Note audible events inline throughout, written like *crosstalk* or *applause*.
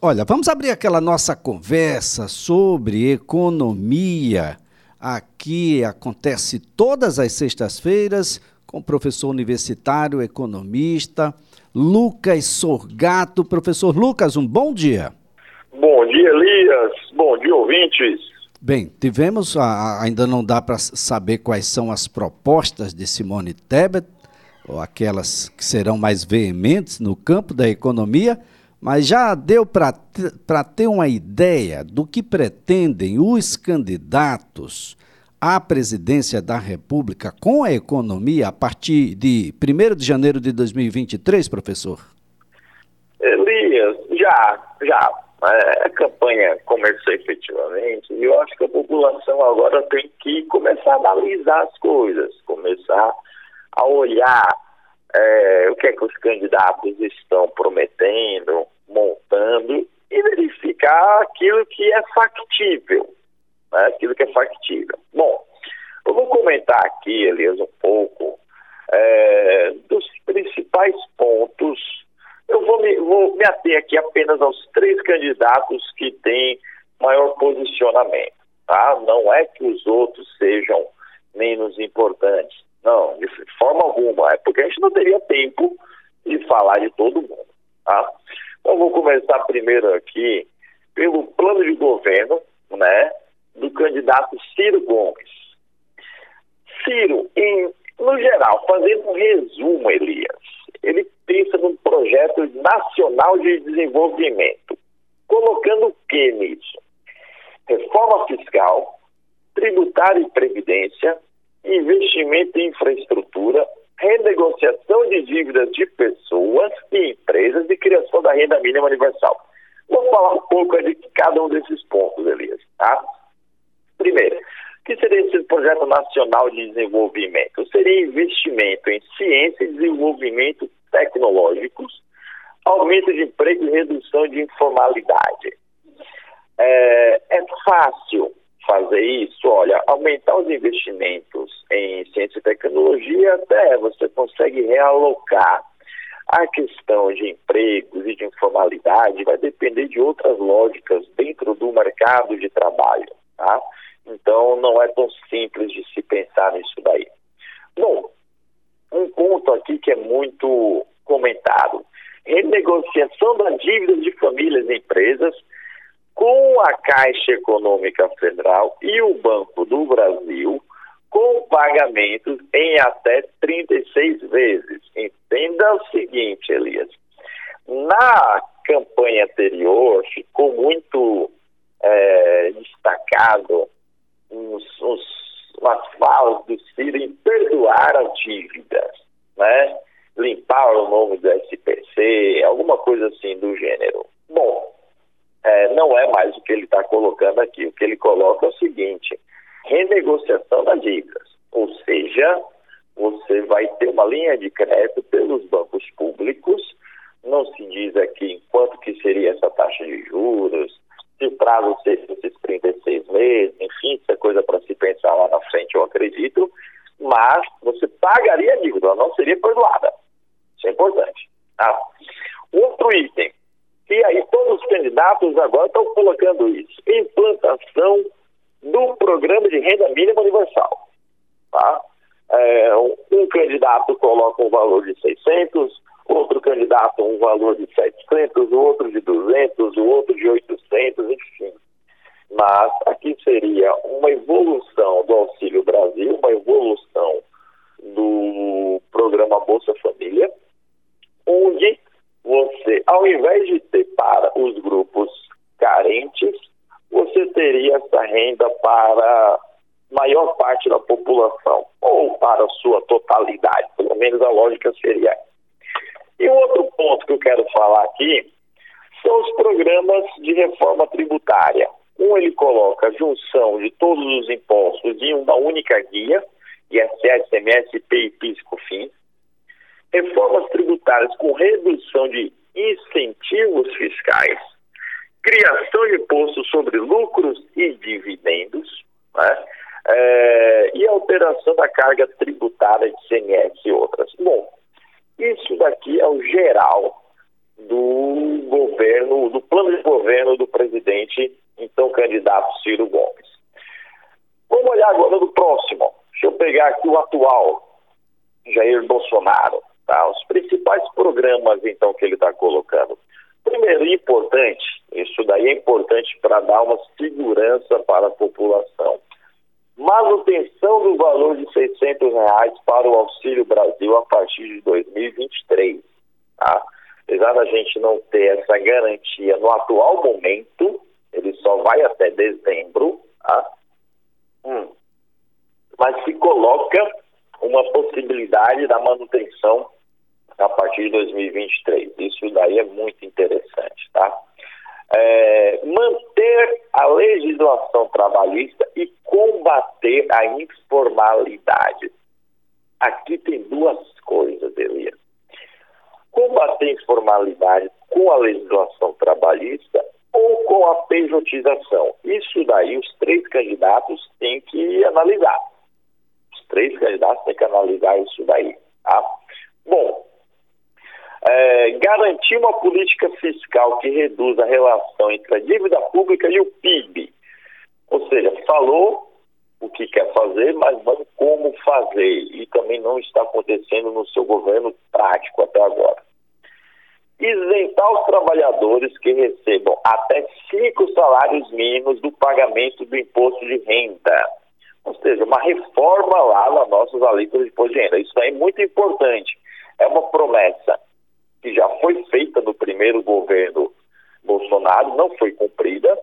Olha, vamos abrir aquela nossa conversa sobre economia. Aqui acontece todas as sextas-feiras com o professor universitário, economista, Lucas Sorgato. Professor Lucas, um bom dia. Bom dia, Elias. Bom dia, ouvintes. Bem, tivemos, ainda não dá para saber quais são as propostas de Simone Tebet, ou aquelas que serão mais veementes no campo da economia, mas já deu para ter uma ideia do que pretendem os candidatos à presidência da República com a economia a partir de 1 de janeiro de 2023, professor? Elias, já, já. É, a campanha começou efetivamente e eu acho que a população agora tem que começar a analisar as coisas, começar a olhar é, o que é que os candidatos estão prometendo, montando e verificar aquilo que é factível, né? aquilo que é factível. Bom, eu vou comentar aqui, Elias, um pouco é, dos principais pontos. Eu vou me, vou me ater aqui apenas aos três candidatos que têm maior posicionamento, tá? Não é que os outros sejam menos importantes, não, de forma alguma. É porque a gente não teria tempo de falar de todo mundo. Tá? Então, vou começar primeiro aqui pelo plano de governo né, do candidato Ciro Gomes. Ciro, em, no geral, fazendo um resumo, Elias, ele pensa num projeto nacional de desenvolvimento. Colocando o que nisso? Reforma fiscal, tributária e previdência, investimento em infraestrutura, renegociação de dívidas de pessoas e empresas e criação da renda mínima universal. Vou falar um pouco de cada um desses pontos, Elias. Tá? Primeiro, o que seria esse projeto nacional de desenvolvimento? Seria investimento em ciência e desenvolvimento tecnológicos, aumento de emprego e redução de informalidade. É, é fácil fazer isso, olha, aumentar os investimentos em ciência e tecnologia, até você consegue realocar. A questão de empregos e de informalidade vai depender de outras lógicas dentro do mercado de trabalho, tá? Então, não é tão simples de se pensar nisso daí. Bom, um ponto aqui que é muito comentado: renegociação das dívidas de famílias e empresas com a Caixa Econômica Federal e o Banco do Brasil com pagamentos em até 36 vezes. Entenda o seguinte, Elias. Na campanha anterior ficou muito é, destacado uns, uns, umas falas do Ciro em perdoar as dívidas, né? limpar o nome do SPC, alguma coisa assim do gênero. Bom, é, não é mais o que ele está colocando aqui. O que ele coloca é o seguinte: renegociação das dívidas. Ou seja, você vai ter uma linha de crédito pelos bancos públicos. Não se diz aqui quanto que seria essa taxa de juros, se o prazo seria esses 36 meses, enfim, isso é coisa para se pensar lá na frente, eu acredito. Mas você pagaria a dívida, ela não seria perdoada. Isso é importante. Tá? Outro item, e aí todos os candidatos agora estão colocando isso. Implantação do programa de renda mínima universal. Tá? É, um candidato coloca um valor de 600, outro candidato um valor de 700, o outro de 200, o outro de 800, enfim. Mas aqui seria uma evolução do Auxílio Brasil, uma evolução do programa Bolsa Família, onde você, ao invés de ter para os grupos carentes, você teria essa renda para maior parte da população, ou para a sua totalidade, pelo menos a lógica seria essa. E o outro ponto que eu quero falar aqui são os programas de reforma tributária. Um, ele coloca a junção de todos os impostos em uma única guia, ISS, CMS, PI, PIS, COFINS. Reformas tributárias com redução de incentivos fiscais criação de imposto sobre lucros e dividendos, né? É, e alteração da carga tributária de CMS e outras. Bom, isso daqui é o geral do governo, do plano de governo do presidente, então candidato Ciro Gomes. Vamos olhar agora do próximo. Deixa eu pegar aqui o atual, Jair Bolsonaro. Tá? Os principais programas, então, que ele está colocando. Primeiro, importante, isso daí é importante para dar uma segurança para a população. Manutenção do valor de 600 reais para o Auxílio Brasil a partir de 2023. Tá? Apesar da gente não ter essa garantia no atual momento, ele só vai até dezembro, tá? hum. mas se coloca uma possibilidade da manutenção a partir de 2023. Isso daí é muito interessante, tá? É, manter a legislação trabalhista e combater a informalidade. Aqui tem duas coisas, Elias. Combater a informalidade com a legislação trabalhista ou com a pejotização. Isso daí os três candidatos têm que analisar. Três candidatos têm que analisar isso daí. Tá? Bom, é, garantir uma política fiscal que reduza a relação entre a dívida pública e o PIB. Ou seja, falou o que quer fazer, mas não como fazer. E também não está acontecendo no seu governo prático até agora. Isentar os trabalhadores que recebam até cinco salários mínimos do pagamento do imposto de renda. Ou seja, uma reforma lá nas nossas alíquotas de imposto de renda. Isso é muito importante. É uma promessa que já foi feita no primeiro governo Bolsonaro, não foi cumprida,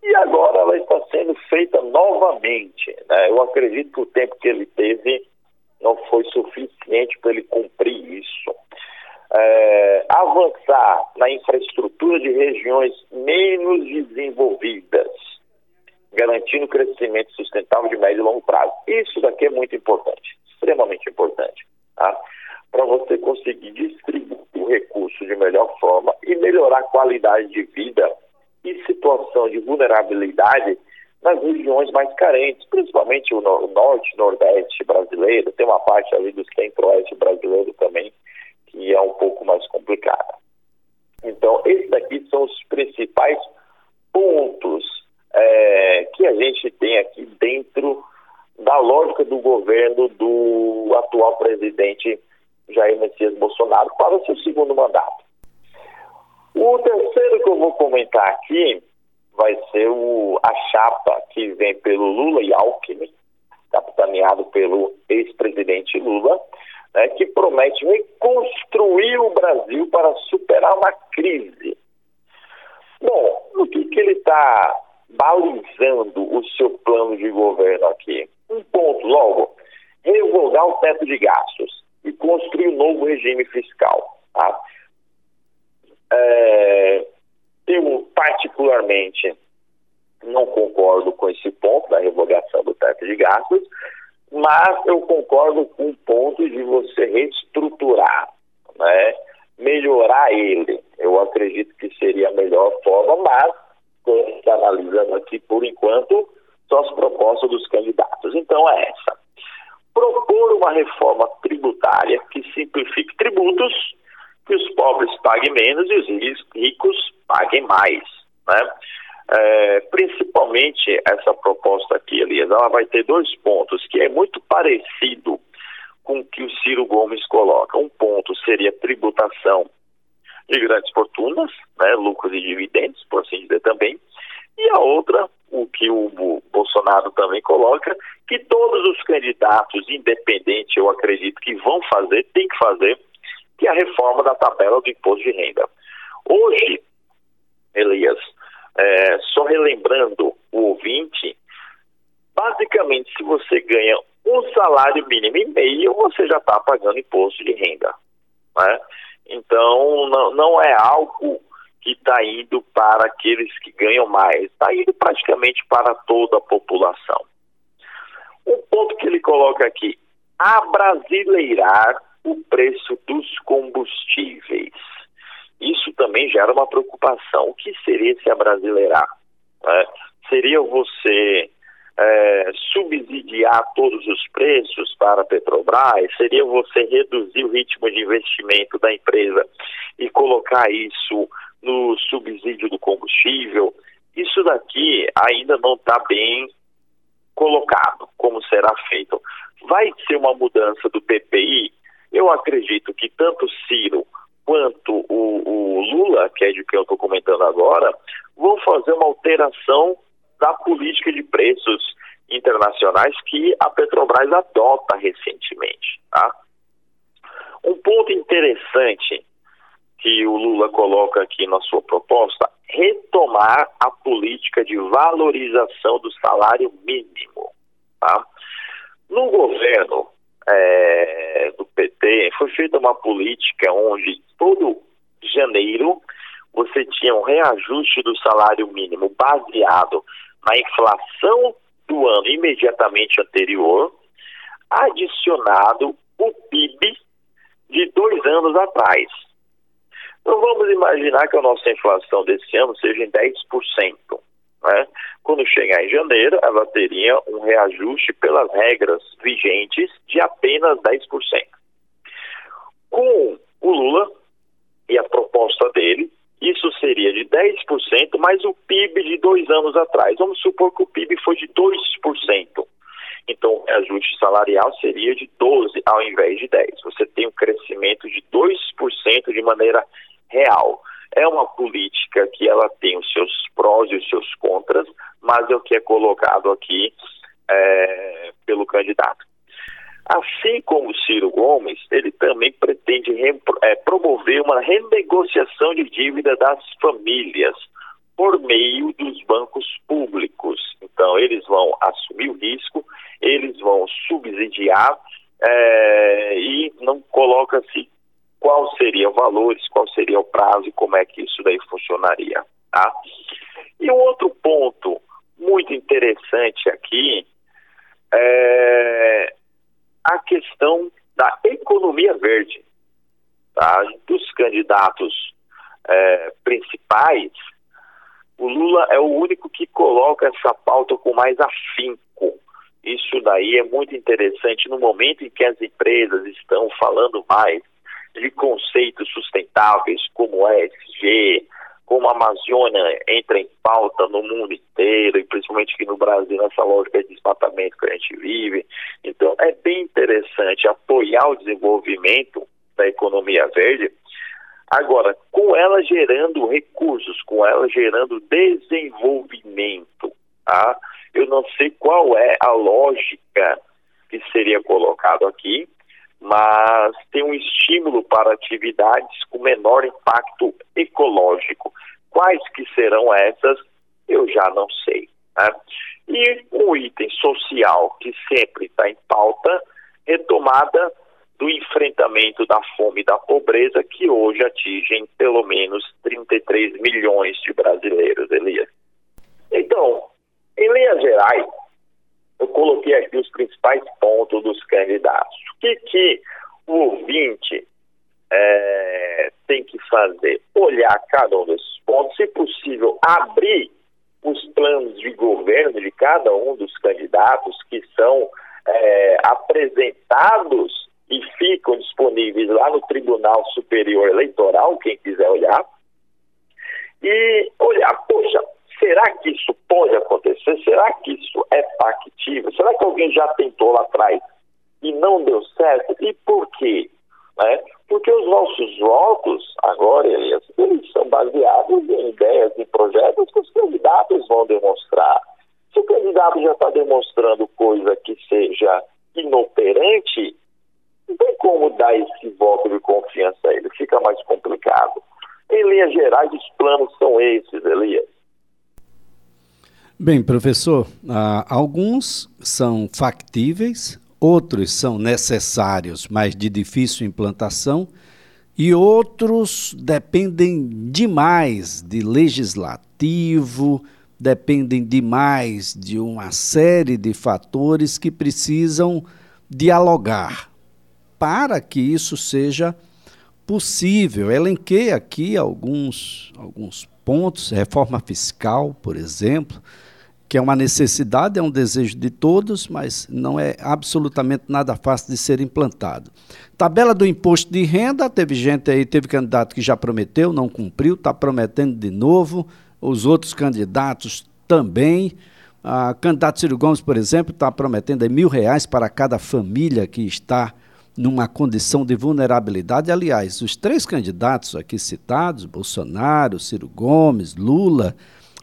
e agora ela está sendo feita novamente. Né? Eu acredito que o tempo que ele teve não foi suficiente para ele cumprir isso. É, avançar na infraestrutura de regiões menos desenvolvidas, garantindo crescimento sustentável de médio e longo prazo. Isso daqui é muito importante, extremamente importante. Tá? Para você conseguir distribuir o recurso de melhor forma e melhorar a qualidade de vida e situação de vulnerabilidade nas regiões mais carentes, principalmente o, o norte, nordeste brasileiro, tem uma parte ali do centro-oeste brasileiro também, que é um pouco mais complicada. Então, esses daqui são os principais pontos é, que a gente tem aqui dentro do governo do atual presidente Jair Messias Bolsonaro para o seu segundo mandato. O terceiro que eu vou comentar aqui vai ser o, a chapa que vem pelo Lula e Alckmin, capitaneado pelo ex-presidente Lula, né, que promete reconstruir o Brasil para superar uma crise. Bom, o que, que ele está balizando o seu plano de governo aqui? Um ponto, logo, revogar o teto de gastos e construir um novo regime fiscal. Tá? É, eu, particularmente, não concordo com esse ponto da revogação do teto de gastos, mas eu concordo com o ponto de você reestruturar, né? melhorar ele. Eu acredito que seria a melhor forma, mas analisando aqui por enquanto são as propostas dos candidatos. Então é essa propor uma reforma tributária que simplifique tributos, que os pobres paguem menos e os ricos paguem mais. Né? É, principalmente essa proposta aqui, Elias, ela vai ter dois pontos, que é muito parecido com o que o Ciro Gomes coloca. Um ponto seria tributação de grandes fortunas, né, lucros e dividendos, por assim dizer também, e a outra, o que o Bolsonaro também coloca, que todos os candidatos, independente, eu acredito que vão fazer, tem que fazer, que é a reforma da tabela do imposto de renda. Hoje, Elias, é, só relembrando o ouvinte, basicamente, se você ganha um salário mínimo e meio, você já está pagando imposto de renda. Né? Então, não, não é algo que está indo para aqueles que ganham mais, está indo praticamente para toda a população. Um ponto que ele coloca aqui: abrasileirar o preço dos combustíveis. Isso também gera uma preocupação. O que seria se abrasileirar? Né? Seria você é, subsidiar todos os preços para a Petrobras, seria você reduzir o ritmo de investimento da empresa e colocar isso no subsídio do combustível. Isso daqui ainda não está bem colocado, como será feito. Vai ser uma mudança do PPI? Eu acredito que tanto Ciro quanto o, o Lula, que é de quem eu estou comentando agora, vão fazer uma alteração da política de preços internacionais que a Petrobras adota recentemente. Tá? Um ponto interessante que o Lula coloca aqui na sua proposta, retomar a política de valorização do salário mínimo. Tá? No governo é, do PT, foi feita uma política onde todo janeiro você tinha um reajuste do salário mínimo baseado na inflação do ano imediatamente anterior, adicionado o PIB de dois anos atrás. Então vamos imaginar que a nossa inflação desse ano seja em 10%. Né? Quando chegar em janeiro, ela teria um reajuste pelas regras vigentes de apenas 10%. Com o Lula e a proposta dele, isso seria de 10% mais o PIB de dois anos atrás. Vamos supor que o PIB foi de 2%. Então, o ajuste salarial seria de 12% ao invés de 10%. Você tem um crescimento de 2% de maneira real. É uma política que ela tem os seus prós e os seus contras, mas é o que é colocado aqui é, pelo candidato. Assim como Ciro Gomes, ele também pretende é, promover uma renegociação de dívida das famílias por meio dos bancos públicos. Então, eles vão assumir o risco, eles vão subsidiar é, e não coloca-se qual seria o valores, qual seria o prazo e como é que isso daí funcionaria. Tá? E um outro ponto muito interessante aqui é a questão da economia verde. Tá? Dos candidatos é, principais, o Lula é o único que coloca essa pauta com mais afinco. Isso daí é muito interessante no momento em que as empresas estão falando mais de conceitos sustentáveis como ESG, como a Amazônia entra em pauta no mundo inteiro, e principalmente aqui no Brasil, nessa lógica de desmatamento que a gente vive. Então, é bem interessante apoiar o desenvolvimento da economia verde, agora, com ela gerando recursos, com ela gerando desenvolvimento. Tá? Eu não sei qual é a lógica que seria colocado aqui, mas tem um estímulo para atividades com menor impacto ecológico. Quais que serão essas, eu já não sei. Né? E um item social que sempre está em pauta, retomada do enfrentamento da fome e da pobreza, que hoje atingem pelo menos 33 milhões de brasileiros, Elias. Então, em linhas gerais, eu coloquei aqui os principais pontos dos candidatos. O que, que o ouvinte é, tem que fazer? Olhar cada um desses pontos, se possível, abrir os planos de governo de cada um dos candidatos que são é, apresentados e ficam disponíveis lá no Tribunal Superior Eleitoral, quem quiser olhar, e olhar, poxa, será que isso pode acontecer? Será que isso é factível? Será que alguém já tentou lá atrás e não deu certo? E por quê? Né? Porque os nossos votos, agora, Elias, eles são baseados em ideias e projetos que os candidatos vão demonstrar. Se o candidato já está demonstrando coisa que seja inoperante, não tem como dar esse voto de confiança a ele, fica mais complicado. Em linhas gerais, os planos são esses, Elias. Bem, professor, ah, alguns são factíveis, outros são necessários, mas de difícil implantação, e outros dependem demais de legislativo, dependem demais de uma série de fatores que precisam dialogar para que isso seja possível. Elenquei aqui alguns, alguns pontos, reforma fiscal, por exemplo, que é uma necessidade, é um desejo de todos, mas não é absolutamente nada fácil de ser implantado. Tabela do imposto de renda, teve gente aí, teve candidato que já prometeu, não cumpriu, está prometendo de novo, os outros candidatos também. A candidato Ciro Gomes, por exemplo, está prometendo mil reais para cada família que está numa condição de vulnerabilidade. Aliás, os três candidatos aqui citados, Bolsonaro, Ciro Gomes, Lula,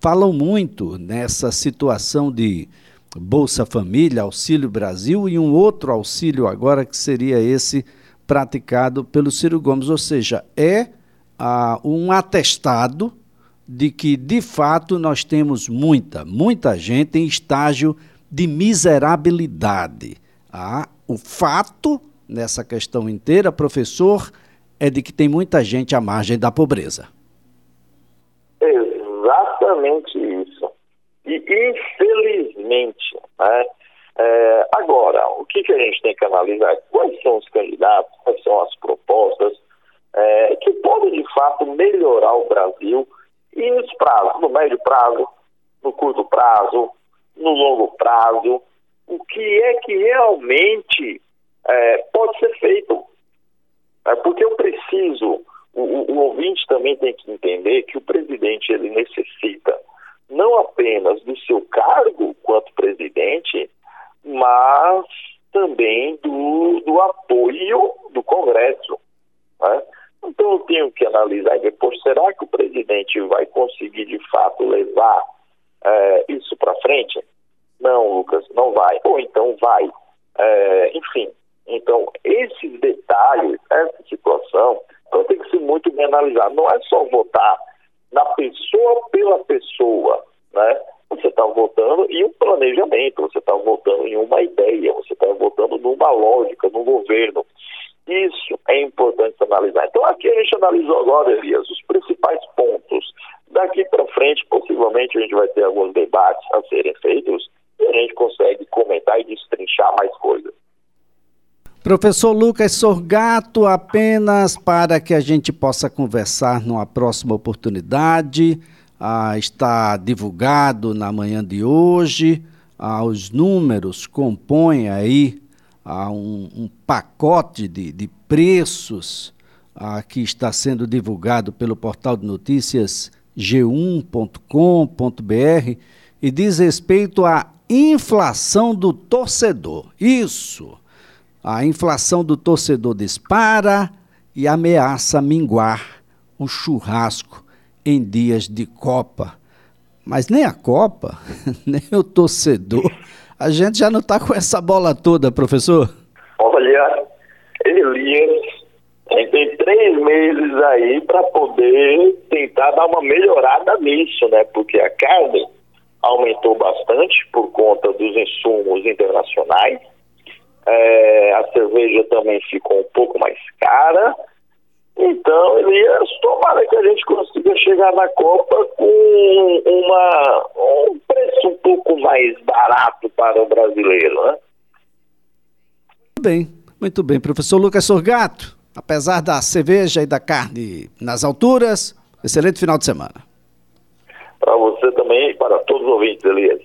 falam muito nessa situação de Bolsa Família, Auxílio Brasil e um outro auxílio agora que seria esse praticado pelo Ciro Gomes, ou seja, é ah, um atestado de que, de fato, nós temos muita, muita gente em estágio de miserabilidade. Ah, o fato nessa questão inteira, professor, é de que tem muita gente à margem da pobreza. Exatamente isso. E, infelizmente, né, é, agora, o que, que a gente tem que analisar? Quais são os candidatos, quais são as propostas é, que podem, de fato, melhorar o Brasil e nos prazos, no médio prazo, no curto prazo, no longo prazo, o que é que realmente é, pode ser feito. É, porque eu preciso, o, o, ouvinte também tem que entender que o presidente ele necessita não apenas do seu cargo quanto presidente, mas também do, do apoio do Congresso. Né? Então eu tenho que analisar e depois, será que o presidente vai conseguir de fato levar é, isso para frente? Não, Lucas, não vai. Ou então vai. É, enfim, então esses detalhes, essa situação, então tem que ser muito bem analisado. Não é só votar na pessoa pela pessoa, né? Você está votando em um planejamento, você está votando em uma ideia, você está votando numa lógica, num governo. Isso é importante analisar. Então, aqui a gente analisou agora, Elias, os principais pontos. Daqui para frente, possivelmente, a gente vai ter alguns debates a serem feitos e a gente consegue comentar e destrinchar mais coisas. Professor Lucas Sorgato, apenas para que a gente possa conversar numa próxima oportunidade, ah, está divulgado na manhã de hoje, ah, os números compõem aí a um, um pacote de, de preços ah, que está sendo divulgado pelo portal de notícias g1.com.br e diz respeito à inflação do torcedor. Isso! A inflação do torcedor dispara e ameaça minguar o churrasco em dias de Copa. Mas nem a Copa, *laughs* nem o torcedor a gente já não está com essa bola toda, professor? Olha, Elias, tem três meses aí para poder tentar dar uma melhorada nisso, né? Porque a carne aumentou bastante por conta dos insumos internacionais. É, a cerveja também ficou um pouco mais cara então, Elias, tomara que a gente consiga chegar na Copa com uma, um preço um pouco mais barato para o brasileiro, né? Muito bem, muito bem. Professor Lucas Sorgato, apesar da cerveja e da carne nas alturas, excelente final de semana. Para você também e para todos os ouvintes, Elias.